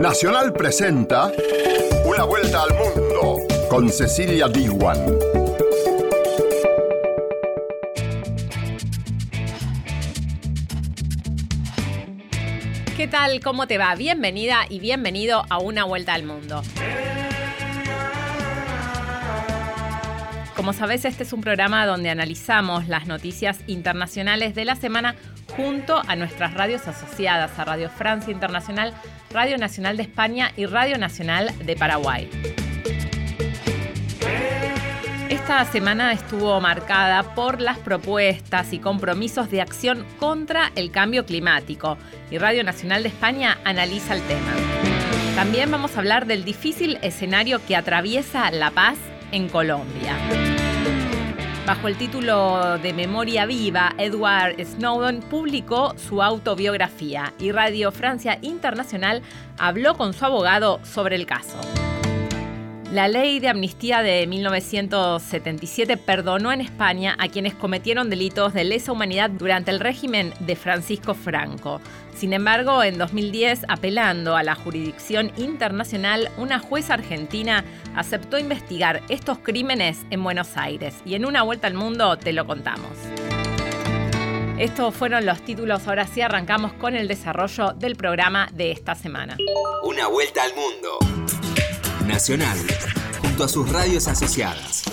Nacional presenta Una vuelta al mundo con Cecilia Diwan. ¿Qué tal? ¿Cómo te va? Bienvenida y bienvenido a Una vuelta al mundo. Como sabes, este es un programa donde analizamos las noticias internacionales de la semana junto a nuestras radios asociadas, a Radio Francia Internacional, Radio Nacional de España y Radio Nacional de Paraguay. Esta semana estuvo marcada por las propuestas y compromisos de acción contra el cambio climático y Radio Nacional de España analiza el tema. También vamos a hablar del difícil escenario que atraviesa la paz en Colombia. Bajo el título de Memoria Viva, Edward Snowden publicó su autobiografía y Radio Francia Internacional habló con su abogado sobre el caso. La ley de amnistía de 1977 perdonó en España a quienes cometieron delitos de lesa humanidad durante el régimen de Francisco Franco. Sin embargo, en 2010, apelando a la jurisdicción internacional, una jueza argentina aceptó investigar estos crímenes en Buenos Aires y en una vuelta al mundo te lo contamos. Estos fueron los títulos, ahora sí arrancamos con el desarrollo del programa de esta semana. Una vuelta al mundo. Nacional, junto a sus radios asociadas.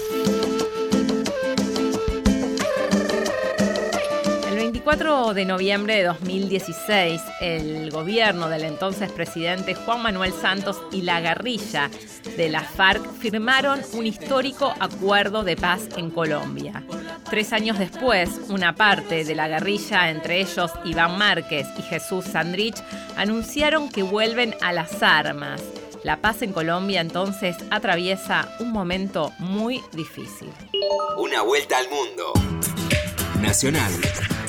El 24 de noviembre de 2016, el gobierno del entonces presidente Juan Manuel Santos y la guerrilla de la FARC firmaron un histórico acuerdo de paz en Colombia. Tres años después, una parte de la guerrilla, entre ellos Iván Márquez y Jesús Sandrich, anunciaron que vuelven a las armas la paz en Colombia entonces atraviesa un momento muy difícil. Una vuelta al mundo. Nacional,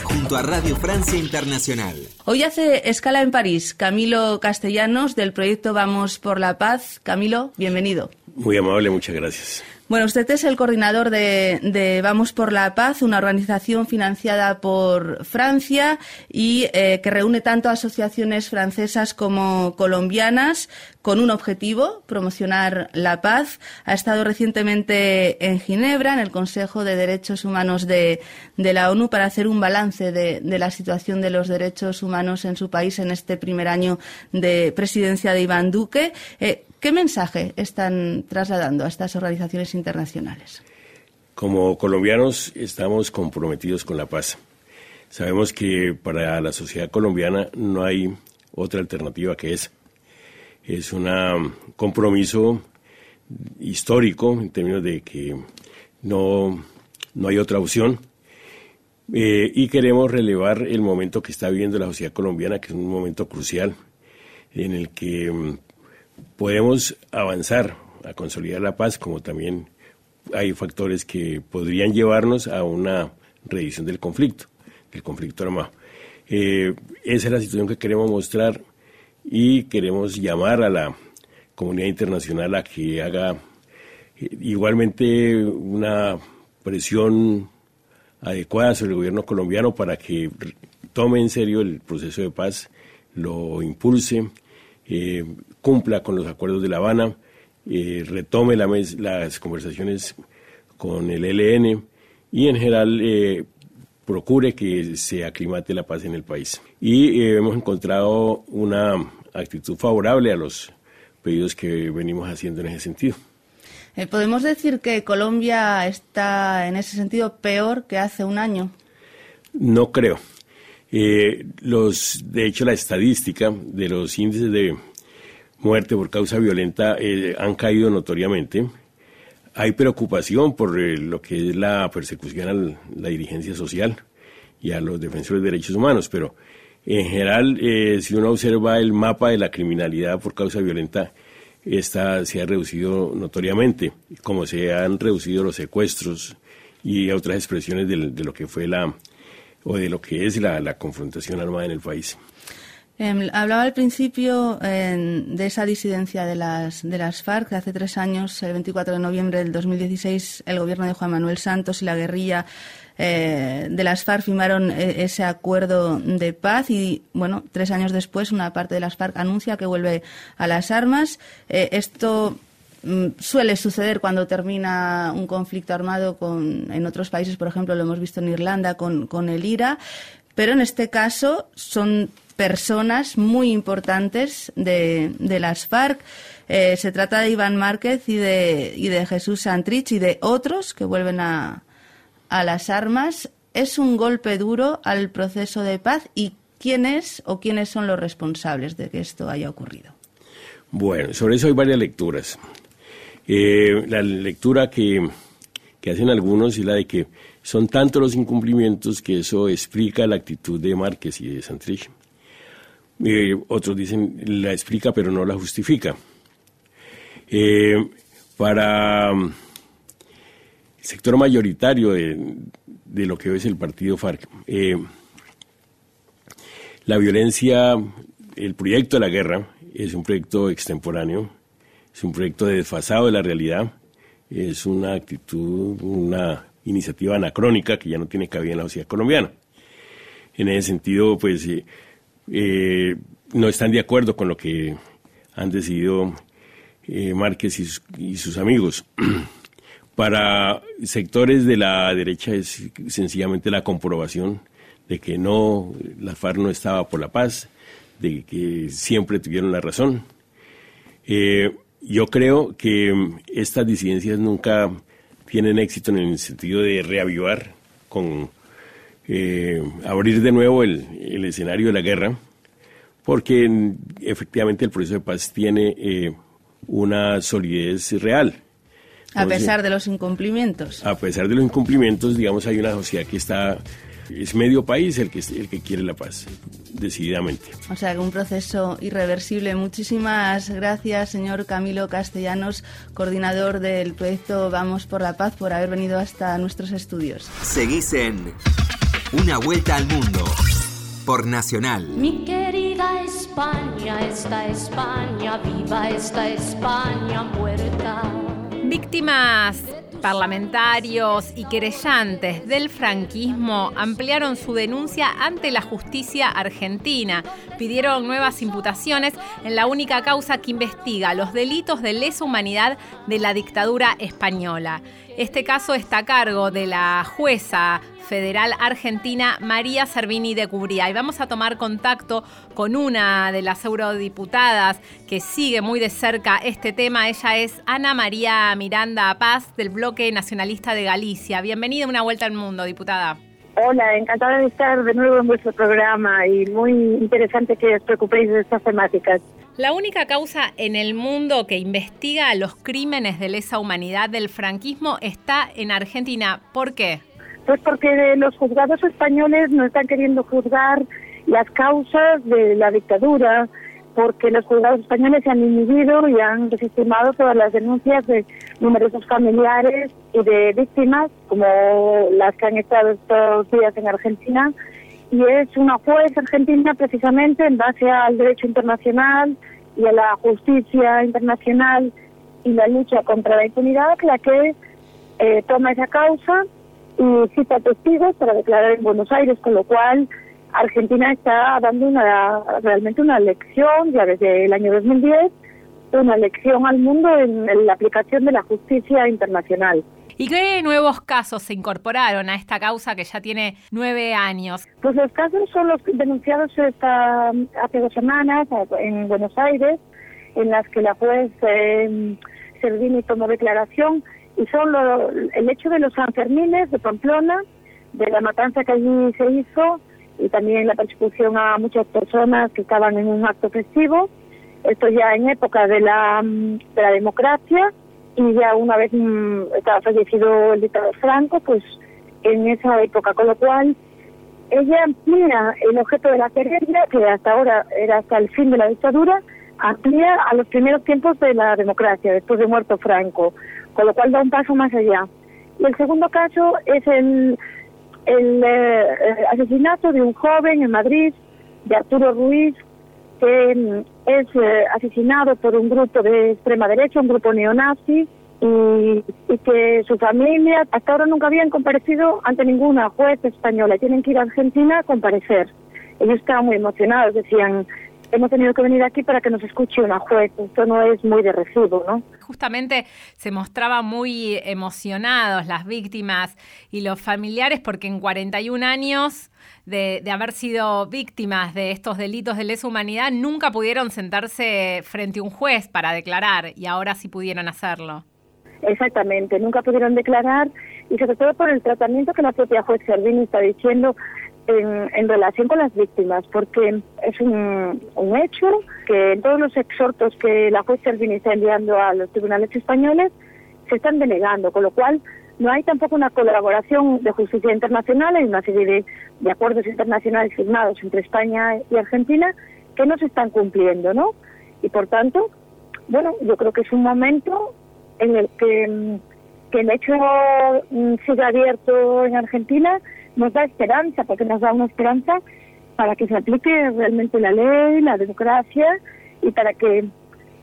junto a Radio Francia Internacional. Hoy hace escala en París Camilo Castellanos del proyecto Vamos por la Paz. Camilo, bienvenido. Muy amable, muchas gracias. Bueno, usted es el coordinador de, Vamos por la Paz, una organización financiada por Francia y eh, que reúne tanto asociaciones francesas como colombianas con un objetivo, promocionar la paz. Ha estado recientemente en Ginebra, en el Consejo de Derechos Humanos de, la ONU, para hacer un balance de, la situación de los derechos humanos en su país en este primer año de presidencia de Iván Duque. Eh, ¿Qué mensaje están trasladando a estas organizaciones internacionales? Como colombianos estamos comprometidos con la paz. Sabemos que para la sociedad colombiana no hay otra alternativa que esa. Es un compromiso histórico en términos de que no, no hay otra opción. Eh, y queremos relevar el momento que está viviendo la sociedad colombiana, que es un momento crucial, en el que mm, podemos avanzar a consolidar la paz, como también hay factores que podrían llevarnos a una revisión del conflicto, del conflicto armado. Eh, esa es la situación que queremos mostrar y queremos llamar a la comunidad internacional a que haga eh, igualmente una presión adecuada sobre el gobierno colombiano para que tome en serio el proceso de paz, lo impulse, eh, cumpla con los acuerdos de La Habana, eh, retome las conversaciones con el ELN y en general eh, procure que se aclimate la paz en el país. Y hemos encontrado una actitud favorable a los pedidos que venimos haciendo en ese sentido. ¿Podemos decir que Colombia está en ese sentido peor que hace un año? No creo. los, de hecho, la estadística de los índices de muerte por causa violenta eh, han caído notoriamente. Hay preocupación por eh, lo que es la persecución a la dirigencia social y a los defensores de derechos humanos, pero en general, eh, si uno observa el mapa de la criminalidad por causa violenta, esta se ha reducido notoriamente, como se han reducido los secuestros y otras expresiones de, lo que fue la o de lo que es la confrontación armada en el país. Em, hablaba al principio de esa disidencia de las, de las FARC. Hace tres años, el 24 de noviembre del 2016, el gobierno de Juan Manuel Santos y la guerrilla eh, de las FARC firmaron eh, ese acuerdo de paz y, bueno, tres años después una parte de las FARC anuncia que vuelve a las armas. Eh, esto mm, suele suceder cuando termina un conflicto armado con, en otros países, por ejemplo, lo hemos visto en Irlanda con, con el IRA, pero en este caso son personas muy importantes de, de las FARC. Eh, se trata de Iván Márquez y de, y de Jesús Santrich y de otros que vuelven a, a las armas. ¿Es un golpe duro al proceso de paz? ¿Y quién es o quiénes son los responsables de que esto haya ocurrido? Bueno, sobre eso hay varias lecturas. Eh, la lectura que, que hacen algunos es la de que son tantos los incumplimientos que eso explica la actitud de Márquez y de Santrich. Eh, otros dicen la explica pero no la justifica. Eh, para el sector mayoritario de, lo que es el partido FARC, eh, la violencia, el proyecto de la guerra es un proyecto extemporáneo, es un proyecto desfasado de la realidad, es una actitud, una iniciativa anacrónica que ya no tiene cabida en la sociedad colombiana. En ese sentido, pues eh, no están de acuerdo con lo que han decidido eh, Márquez y sus, amigos. Para sectores de la derecha es sencillamente la comprobación de que no, la FARC no estaba por la paz, de que siempre tuvieron la razón. Eh, yo creo que estas disidencias nunca tienen éxito en el sentido de reavivar, con eh, abrir de nuevo el, escenario de la guerra, porque efectivamente el proceso de paz tiene eh, una solidez real. a pesar de los incumplimientos. A pesar de los incumplimientos, digamos, hay una sociedad que está es medio país el que, el que quiere la paz, decididamente. O sea, un proceso irreversible. Muchísimas gracias, señor Camilo Castellanos, coordinador del proyecto Vamos por la Paz, por haber venido hasta nuestros estudios. Seguís en Una Vuelta al Mundo por Nacional. Mi querida España, esta España, viva esta España muerta. Víctimas Parlamentarios y querellantes del franquismo ampliaron su denuncia ante la justicia argentina. Pidieron nuevas imputaciones en la única causa que investiga los delitos de lesa humanidad de la dictadura española. Este caso está a cargo de la jueza federal argentina María Servini de Cubría. Y vamos a tomar contacto con una de las eurodiputadas que sigue muy de cerca este tema. Ella es Ana María Miranda Paz del Bloque Nacionalista de Galicia. Bienvenida a Una Vuelta al Mundo, diputada. Hola, encantada de estar de nuevo en vuestro programa y muy interesante que os preocupéis de estas temáticas. La única causa en el mundo que investiga los crímenes de lesa humanidad del franquismo está en Argentina. ¿Por qué? Pues porque los juzgados españoles no están queriendo juzgar las causas de la dictadura, porque los juzgados españoles se han inhibido y han desestimado todas las denuncias de numerosos familiares y de víctimas, como las que han estado estos días en Argentina. Y es una juez argentina precisamente en base al derecho internacional y a la justicia internacional y la lucha contra la impunidad la que eh, toma esa causa y cita testigos para declarar en Buenos Aires, con lo cual Argentina está dando una realmente una lección ya desde el año 2010, una lección al mundo en, la aplicación de la justicia internacional. ¿Y qué nuevos casos se incorporaron a esta causa que ya tiene nueve años? Pues los casos son los denunciados esta, hace dos semanas en Buenos Aires, en las que la juez eh, Servini tomó declaración y son el hecho de los Sanfermines de Pamplona, de la matanza que allí se hizo y también la persecución a muchas personas que estaban en un acto festivo. Esto ya en época de la, de la democracia y ya una vez mm, estaba fallecido el dictador Franco, pues en esa época, con lo cual ella amplía el objeto de la querella, que hasta ahora era hasta el fin de la dictadura, amplía a los primeros tiempos de la democracia, después de muerto Franco con lo cual da un paso más allá. Y el segundo caso es el, el eh, asesinato de un joven en Madrid, de Arturo Ruiz, que mm, es eh, asesinado por un grupo de extrema derecha, un grupo neonazi, y, y, que su familia hasta ahora nunca habían comparecido ante ninguna juez española. Tienen que ir a Argentina a comparecer. Ellos estaban muy emocionados, decían, hemos tenido que venir aquí para que nos escuche una juez. Esto no es muy de recibo, ¿no? Justamente se mostraban muy emocionados las víctimas y los familiares porque en 41 años de, de, haber sido víctimas de estos delitos de lesa humanidad nunca pudieron sentarse frente a un juez para declarar y ahora sí pudieron hacerlo. Exactamente, nunca pudieron declarar y sobre todo por el tratamiento que la propia juez Servini está diciendo en, relación con las víctimas, porque es un, hecho que en todos los exhortos que la juez Servini está enviando a los tribunales españoles se están denegando, con lo cual no hay tampoco una colaboración de justicia internacional, hay una serie de, de acuerdos internacionales firmados entre España y Argentina que no se están cumpliendo, ¿no? Y por tanto, bueno, yo creo que es un momento en el que, que el hecho mm, siga abierto en Argentina nos da esperanza, porque nos da una esperanza para que se aplique realmente la ley, la democracia y para que,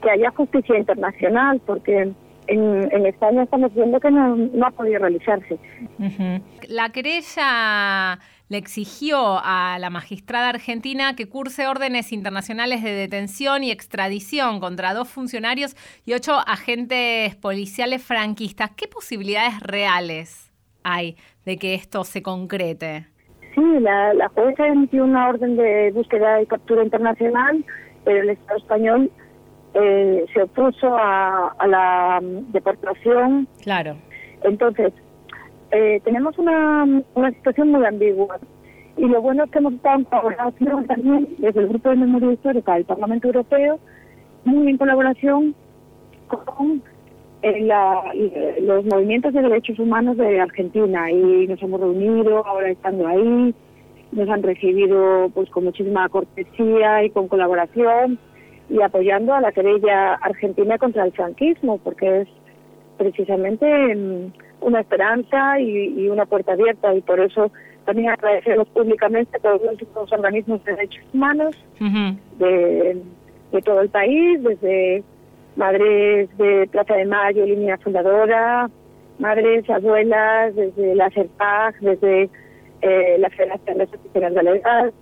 que haya justicia internacional, porque en, en, España estamos viendo que no, no ha podido realizarse. La querella le exigió a la magistrada argentina que curse órdenes internacionales de detención y extradición contra dos funcionarios y ocho agentes policiales franquistas. ¿Qué posibilidades reales hay de que esto se concrete? Sí, la, la jueza emitió una orden de búsqueda y captura internacional, pero el Estado español eh, se opuso a, a, la deportación. Claro. Entonces, eh, tenemos una, una situación muy ambigua. Y lo bueno es que hemos estado en colaboración también desde el Grupo de Memoria Histórica del Parlamento Europeo, muy en colaboración con eh, la, los movimientos de derechos humanos de Argentina. Y nos hemos reunido ahora estando ahí, nos han recibido pues con muchísima cortesía y con colaboración y apoyando a la querella argentina contra el franquismo, porque es precisamente una esperanza y, y, una puerta abierta y por eso también agradecemos públicamente a todos los organismos de derechos humanos uh -huh. de, de, todo el país, desde madres de Plaza de Mayo, línea fundadora, madres, abuelas, desde la CERPAG, desde eh, la Federación de Asociaciones Galegas,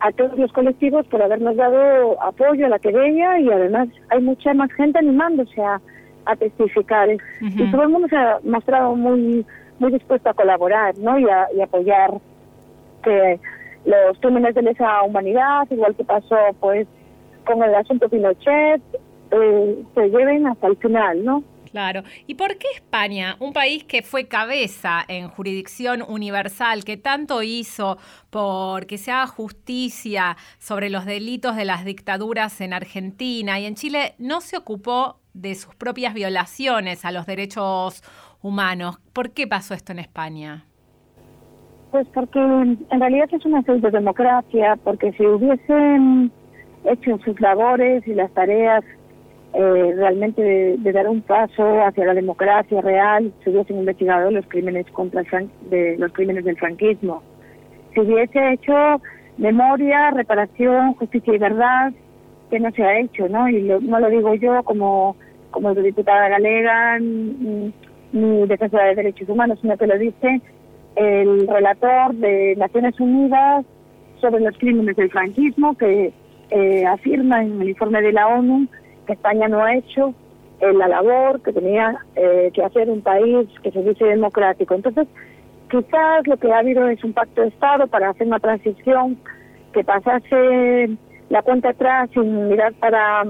a todos los colectivos por habernos dado apoyo a la querella y además hay mucha más gente animándose a, a testificar uh -huh. y todo el mundo se ha mostrado muy muy dispuesto a colaborar ¿no? y, a, y apoyar que los crímenes de lesa humanidad igual que pasó pues con el asunto Pinochet eh, se lleven hasta el final no Claro. ¿Y por qué España, un país que fue cabeza en jurisdicción universal, que tanto hizo por que se haga justicia sobre los delitos de las dictaduras en Argentina y en Chile, no se ocupó de sus propias violaciones a los derechos humanos? ¿Por qué pasó esto en España? Pues porque en realidad es una democracia, porque si hubiesen hecho sus labores y las tareas eh, realmente de, dar un paso hacia la democracia real, se hubiesen investigado los crímenes contra el de los crímenes del franquismo, se hubiese hecho memoria, reparación, justicia y verdad, que no se ha hecho, ¿no? Y lo, no lo digo yo como como diputada galega ni, ni defensora de derechos humanos, sino que lo dice el relator de Naciones Unidas sobre los crímenes del franquismo, que eh, afirma en el informe de la ONU España no ha hecho eh, la labor que tenía eh, que hacer un país que se dice democrático. Entonces, quizás lo que ha habido es un pacto de Estado para hacer una transición que pasase la cuenta atrás sin mirar para,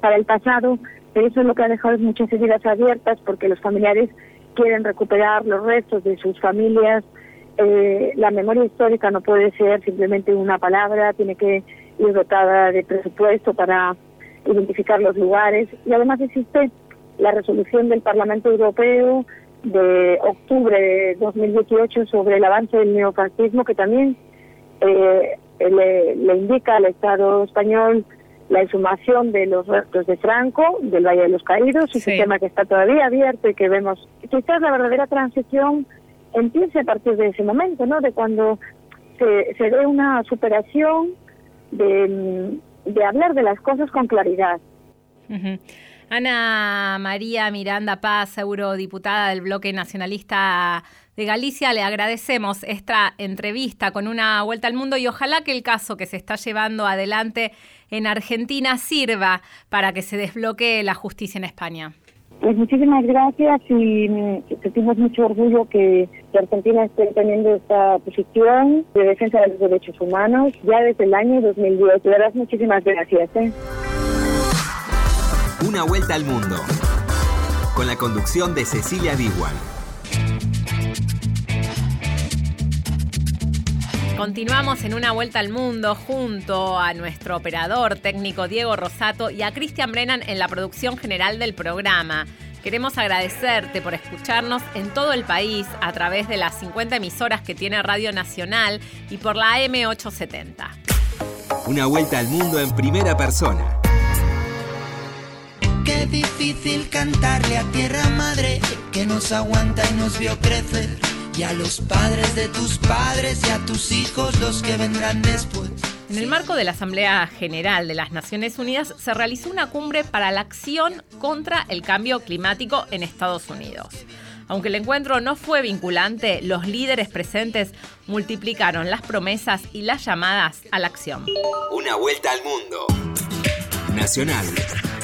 para el pasado, pero eso es lo que ha dejado muchas heridas abiertas porque los familiares quieren recuperar los restos de sus familias. Eh, la memoria histórica no puede ser simplemente una palabra, tiene que ir dotada de presupuesto para identificar los lugares y además existe la resolución del Parlamento Europeo de octubre de 2018 sobre el avance del neofascismo que también eh, le, le indica al Estado español la exhumación de los restos de Franco, del Valle de los Caídos, un sí. sistema que está todavía abierto y que vemos. Quizás la verdadera transición empiece a partir de ese momento, ¿no? De cuando se, se dé una superación de, de hablar de las cosas con claridad. Ana María Miranda Paz, eurodiputada del bloque nacionalista de Galicia, le agradecemos esta entrevista con una vuelta al mundo y ojalá que el caso que se está llevando adelante en Argentina sirva para que se desbloquee la justicia en España. Pues muchísimas gracias y mm, sentimos mucho orgullo que, Argentina esté teniendo esta posición de defensa de los derechos humanos ya desde el año 2010. De verdad, muchísimas gracias. ¿eh? Una vuelta al mundo con la conducción de Cecilia Biguan. Continuamos en una vuelta al mundo junto a nuestro operador técnico Diego Rosato y a Cristian Brennan en la producción general del programa. Queremos agradecerte por escucharnos en todo el país a través de las 50 emisoras que tiene Radio Nacional y por la M870. Una vuelta al mundo en primera persona. Qué difícil cantarle a tierra madre que nos aguanta y nos vio crecer y a los padres de tus padres y a tus hijos los que vendrán después. En el marco de la Asamblea General de las Naciones Unidas se realizó una cumbre para la acción contra el cambio climático en Estados Unidos. Aunque el encuentro no fue vinculante, los líderes presentes multiplicaron las promesas y las llamadas a la acción. Una vuelta al mundo. Nacional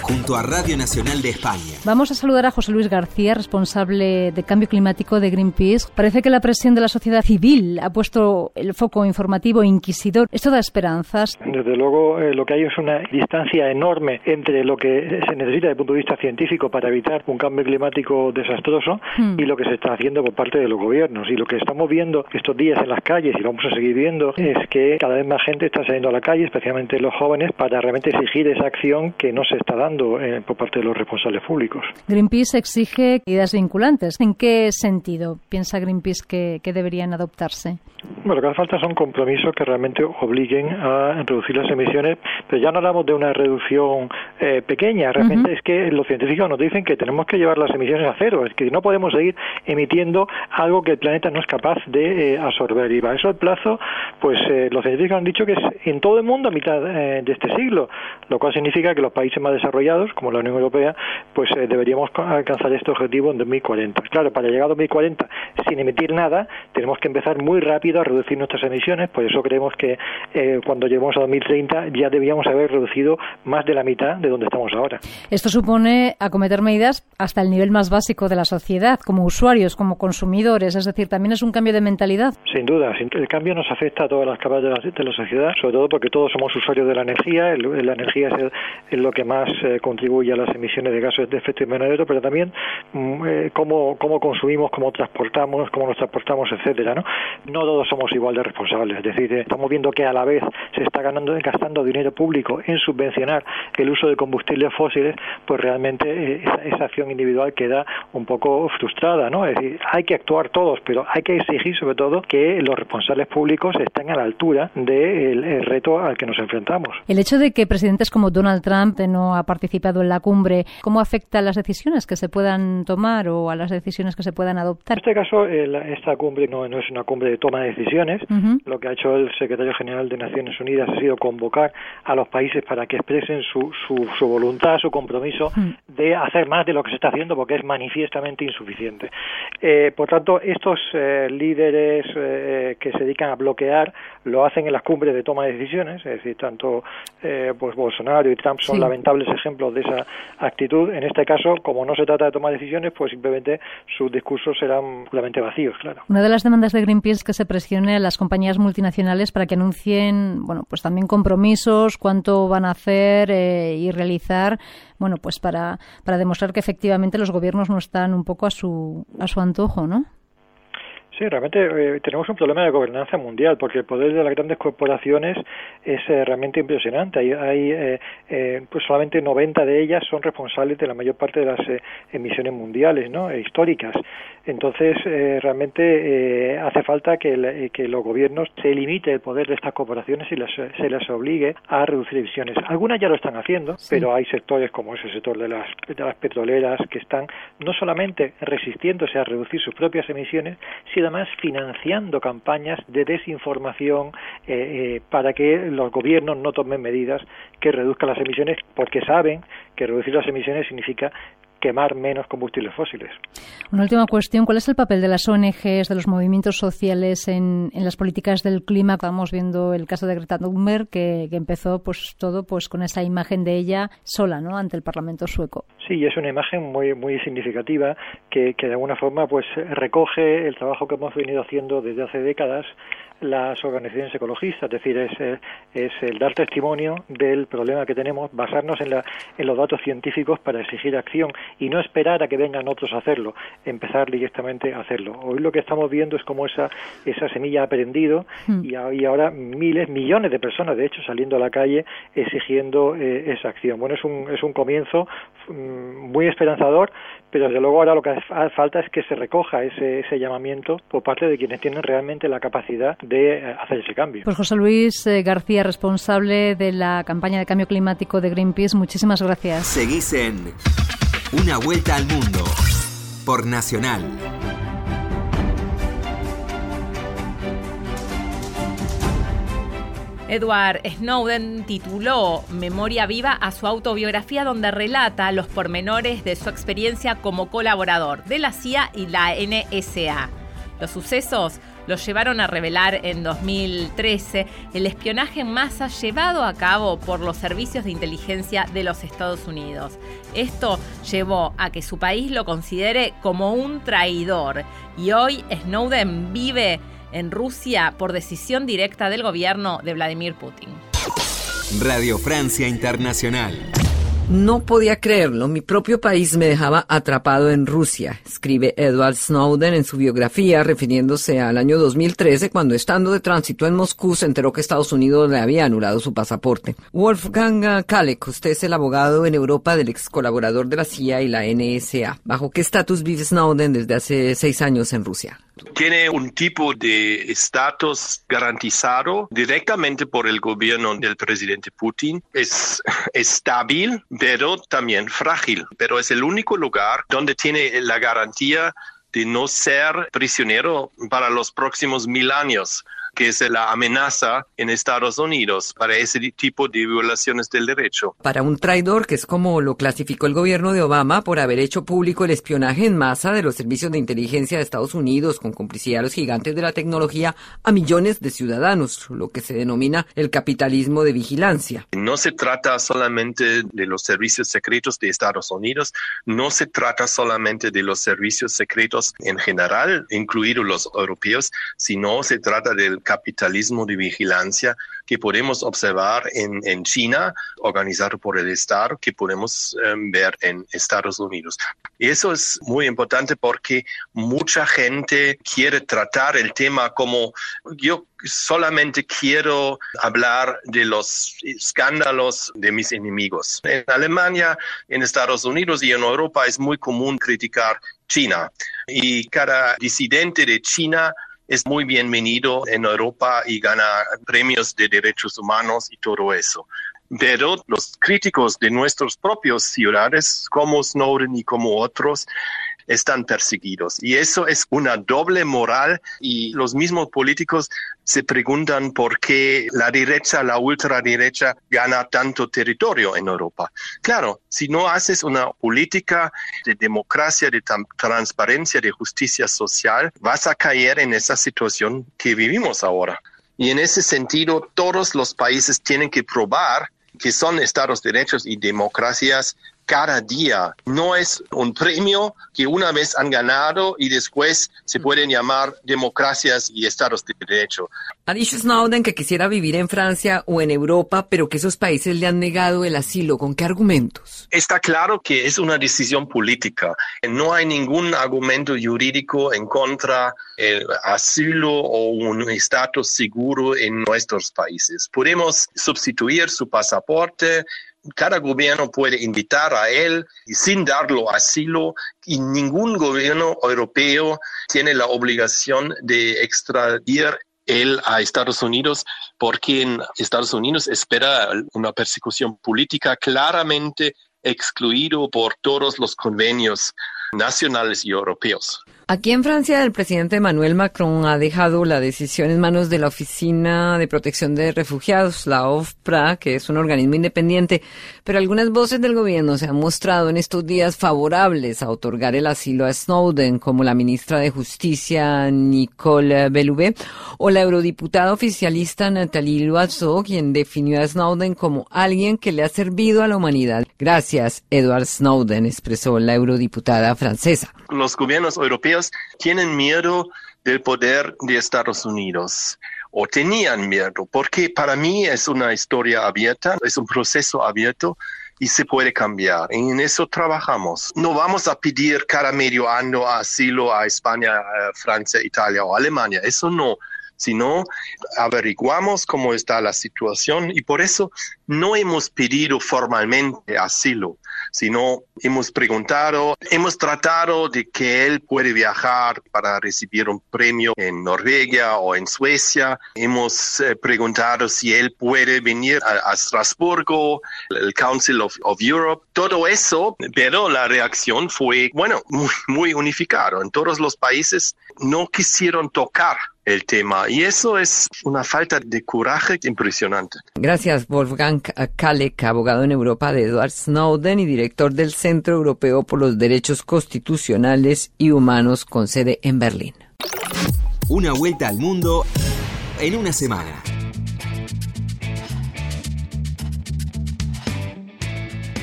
junto a Radio Nacional de España. Vamos a saludar a José Luis García, responsable de cambio climático de Greenpeace. Parece que la presión de la sociedad civil ha puesto el foco informativo inquisidor. ¿Esto da esperanzas? Desde luego, eh, lo que hay es una distancia enorme entre lo que se necesita desde el punto de vista científico para evitar un cambio climático desastroso hmm. y lo que se está haciendo por parte de los gobiernos. Y lo que estamos viendo estos días en las calles y vamos a seguir viendo es que cada vez más gente está saliendo a la calle, especialmente los jóvenes, para realmente exigir esa acción que no se está dando eh, por parte de los responsables públicos. Greenpeace exige medidas vinculantes. ¿En qué sentido piensa Greenpeace que, deberían adoptarse? Bueno, lo que hace falta son compromisos que realmente obliguen a reducir las emisiones, pero ya no hablamos de una reducción eh, pequeña, realmente es que los científicos nos dicen que tenemos que llevar las emisiones a cero, es que no podemos seguir emitiendo algo que el planeta no es capaz de eh, absorber. Y para eso el plazo, pues los científicos han dicho que es en todo el mundo a mitad de este siglo, lo cual significa que los países más desarrollados como la Unión Europea, pues eh, deberíamos alcanzar este objetivo en 2040. Claro, para llegar a 2040 sin emitir nada, tenemos que empezar muy rápido a reducir nuestras emisiones, por eso creemos que eh, cuando lleguemos a 2030 ya debíamos haber reducido más de la mitad de donde estamos ahora. Esto supone acometer medidas hasta el nivel más básico de la sociedad, como usuarios, como consumidores, es decir, también es un cambio de mentalidad. Sin duda, el cambio nos afecta a todas las capas de la, sociedad, sobre todo porque todos somos usuarios de la energía, la energía es, lo que más eh, contribuye a las emisiones de gases de efecto invernadero, pero también mm, eh, cómo, cómo consumimos, cómo transportamos, cómo nos transportamos, etcétera, ¿no? No todos somos igual de responsables, es decir, estamos viendo que a la vez se está ganando gastando dinero público en subvencionar el uso de combustibles fósiles, pues realmente eh, esa, acción individual queda un poco frustrada, ¿no? Es decir, hay que actuar todos, pero hay que exigir sobre todo que los responsables públicos estén a la altura del reto al que nos enfrentamos. El hecho de que presidentes como Donald Trump no ha participado en la cumbre, ¿cómo afecta a las decisiones que se puedan tomar o a las decisiones que se puedan adoptar? En este caso, esta cumbre no, es una cumbre de toma de decisiones. Lo que ha hecho el secretario general de Naciones Unidas ha sido convocar a los países para que expresen su, su, voluntad, su compromiso de hacer más de lo que se está haciendo porque es manifiestamente insuficiente. Eh, por tanto, estos eh, líderes eh, que se dedican a bloquear lo hacen en las cumbres de toma de decisiones, es decir, tanto pues Bolsonaro y Trump son lamentables ejemplos de esa actitud. En este caso, como no se trata de tomar decisiones, pues simplemente sus discursos serán puramente vacíos, claro. Una de las demandas de Greenpeace que se a las compañías multinacionales para que anuncien, bueno, pues también compromisos, cuánto van a hacer eh, y realizar, bueno, pues para, para demostrar que efectivamente los gobiernos no están un poco a su, a su antojo, ¿no? Sí, realmente eh, tenemos un problema de gobernanza mundial porque el poder de las grandes corporaciones es eh, realmente impresionante. Hay, hay eh, pues solamente 90 de ellas son responsables de la mayor parte de las emisiones mundiales, ¿no? históricas. Entonces, realmente hace falta que, que, los gobiernos se limite el poder de estas corporaciones y se les obligue a reducir emisiones. Algunas ya lo están haciendo, pero hay sectores como ese sector de las, de las petroleras que están no solamente resistiéndose a reducir sus propias emisiones, sino además financiando campañas de desinformación eh, eh, para que los gobiernos no tomen medidas que reduzcan las emisiones porque saben que reducir las emisiones significa quemar menos combustibles fósiles. Una última cuestión, ¿cuál es el papel de las ONGs, de los movimientos sociales en, las políticas del clima? Estamos viendo el caso de Greta Thunberg, que, empezó pues todo pues con esa imagen de ella sola, ¿no?, ante el Parlamento sueco. Sí, es una imagen muy muy significativa que, que de alguna forma pues recoge el trabajo que hemos venido haciendo desde hace décadas las organizaciones ecologistas, es decir, es, eh, es, el dar testimonio del problema que tenemos, basarnos en, la, en los datos científicos para exigir acción y no esperar a que vengan otros a hacerlo, empezar directamente a hacerlo. Hoy lo que estamos viendo es como esa, esa semilla ha aprendido hmm. y, y, ahora miles, millones de personas, de hecho, saliendo a la calle exigiendo eh, esa acción. Bueno, es un, es un comienzo mm, muy esperanzador, pero desde luego ahora lo que hace falta es que se recoja ese, ese llamamiento por parte de quienes tienen realmente la capacidad de eh, hacer ese cambio. Pues José Luis eh, García, responsable de la campaña de cambio climático de Greenpeace, muchísimas gracias. Seguís en Una Vuelta al Mundo por Nacional. Edward Snowden tituló Memoria Viva a su autobiografía donde relata los pormenores de su experiencia como colaborador de la CIA y la NSA. Los sucesos los llevaron a revelar en 2013 el espionaje en masa llevado a cabo por los servicios de inteligencia de los Estados Unidos. Esto llevó a que su país lo considere como un traidor y hoy Snowden vive en Rusia por decisión directa del gobierno de Vladimir Putin. Radio Francia Internacional. No podía creerlo, mi propio país me dejaba atrapado en Rusia, escribe Edward Snowden en su biografía refiriéndose al año 2013 cuando estando de tránsito en Moscú se enteró que Estados Unidos le había anulado su pasaporte. Wolfgang Kalek, usted es el abogado en Europa del ex colaborador de la CIA y la NSA. ¿Bajo qué estatus vive Snowden desde hace seis años en Rusia? Tiene un tipo de estatus garantizado directamente por el gobierno del presidente Putin. Es estable, pero también frágil. Pero es el único lugar donde tiene la garantía de no ser prisionero para los próximos mil años que es la amenaza en Estados Unidos para ese tipo de violaciones del derecho. Para un traidor, que es como lo clasificó el gobierno de Obama por haber hecho público el espionaje en masa de los servicios de inteligencia de Estados Unidos con complicidad de los gigantes de la tecnología a millones de ciudadanos, lo que se denomina el capitalismo de vigilancia. No se trata solamente de los servicios secretos de Estados Unidos, no se trata solamente de los servicios secretos en general, incluidos los europeos, sino se trata del capitalismo de vigilancia que podemos observar en, en China, organizado por el Estado, que podemos em, ver en Estados Unidos. Eso es muy importante porque mucha gente quiere tratar el tema como yo solamente quiero hablar de los escándalos de mis enemigos. En Alemania, en Estados Unidos y en Europa es muy común criticar China y cada disidente de China es muy bienvenido en Europa y gana premios de derechos humanos y todo eso. Pero los críticos de nuestros propios ciudades, como Snowden y como otros, están perseguidos. Y eso es una doble moral y los mismos políticos se preguntan por qué la derecha, la ultraderecha gana tanto territorio en Europa. Claro, si no haces una política de democracia, de transparencia, de justicia social, vas a caer en esa situación que vivimos ahora. Y en ese sentido, todos los países tienen que probar que son estados de derechos y democracias cada día. No es un premio que una vez han ganado y después se pueden llamar democracias y estados de derecho. Ha dicho Snowden que quisiera vivir en Francia o en Europa, pero que esos países le han negado el asilo. ¿Con qué argumentos? Está claro que es una decisión política. No hay ningún argumento jurídico en contra del asilo o un estatus seguro en nuestros países. Podemos sustituir su pasaporte cada gobierno puede invitar a él y sin darlo asilo y ningún gobierno europeo tiene la obligación de extradir él a Estados Unidos porque en Estados Unidos espera una persecución política claramente excluido por todos los convenios nacionales y europeos. Aquí en Francia, el presidente Emmanuel Macron ha dejado la decisión en manos de la Oficina de Protección de Refugiados, la OFPRA, que es un organismo independiente, pero algunas voces del gobierno se han mostrado en estos días favorables a otorgar el asilo a Snowden, como la ministra de Justicia Nicole Belloubet o la eurodiputada oficialista Nathalie Loiseau, quien definió a Snowden como alguien que le ha servido a la humanidad. Gracias, Edward Snowden, expresó la eurodiputada francesa. Los gobiernos europeos tienen miedo del poder de Estados Unidos o tenían miedo, porque para mí es una historia abierta, es un proceso abierto y se puede cambiar. En eso trabajamos. No vamos a pedir cada medio año asilo a España, Francia, Italia o Alemania. Eso no sino averiguamos cómo está la situación y por eso no hemos pedido formalmente asilo, sino hemos preguntado, hemos tratado de que él puede viajar para recibir un premio en Noruega o en Suecia, hemos eh, preguntado si él puede venir a, Estrasburgo, el Council of, Europe, todo eso, pero la reacción fue, bueno, muy, muy unificado. En todos los países no quisieron tocar el tema. Y eso es una falta de coraje impresionante. Gracias, Wolfgang Kalek, abogado en Europa de Edward Snowden y director del Centro Europeo por los Derechos Constitucionales y Humanos con sede en Berlín. Una vuelta al mundo en una semana.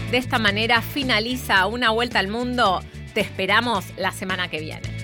De esta manera finaliza una vuelta al mundo. Te esperamos la semana que viene.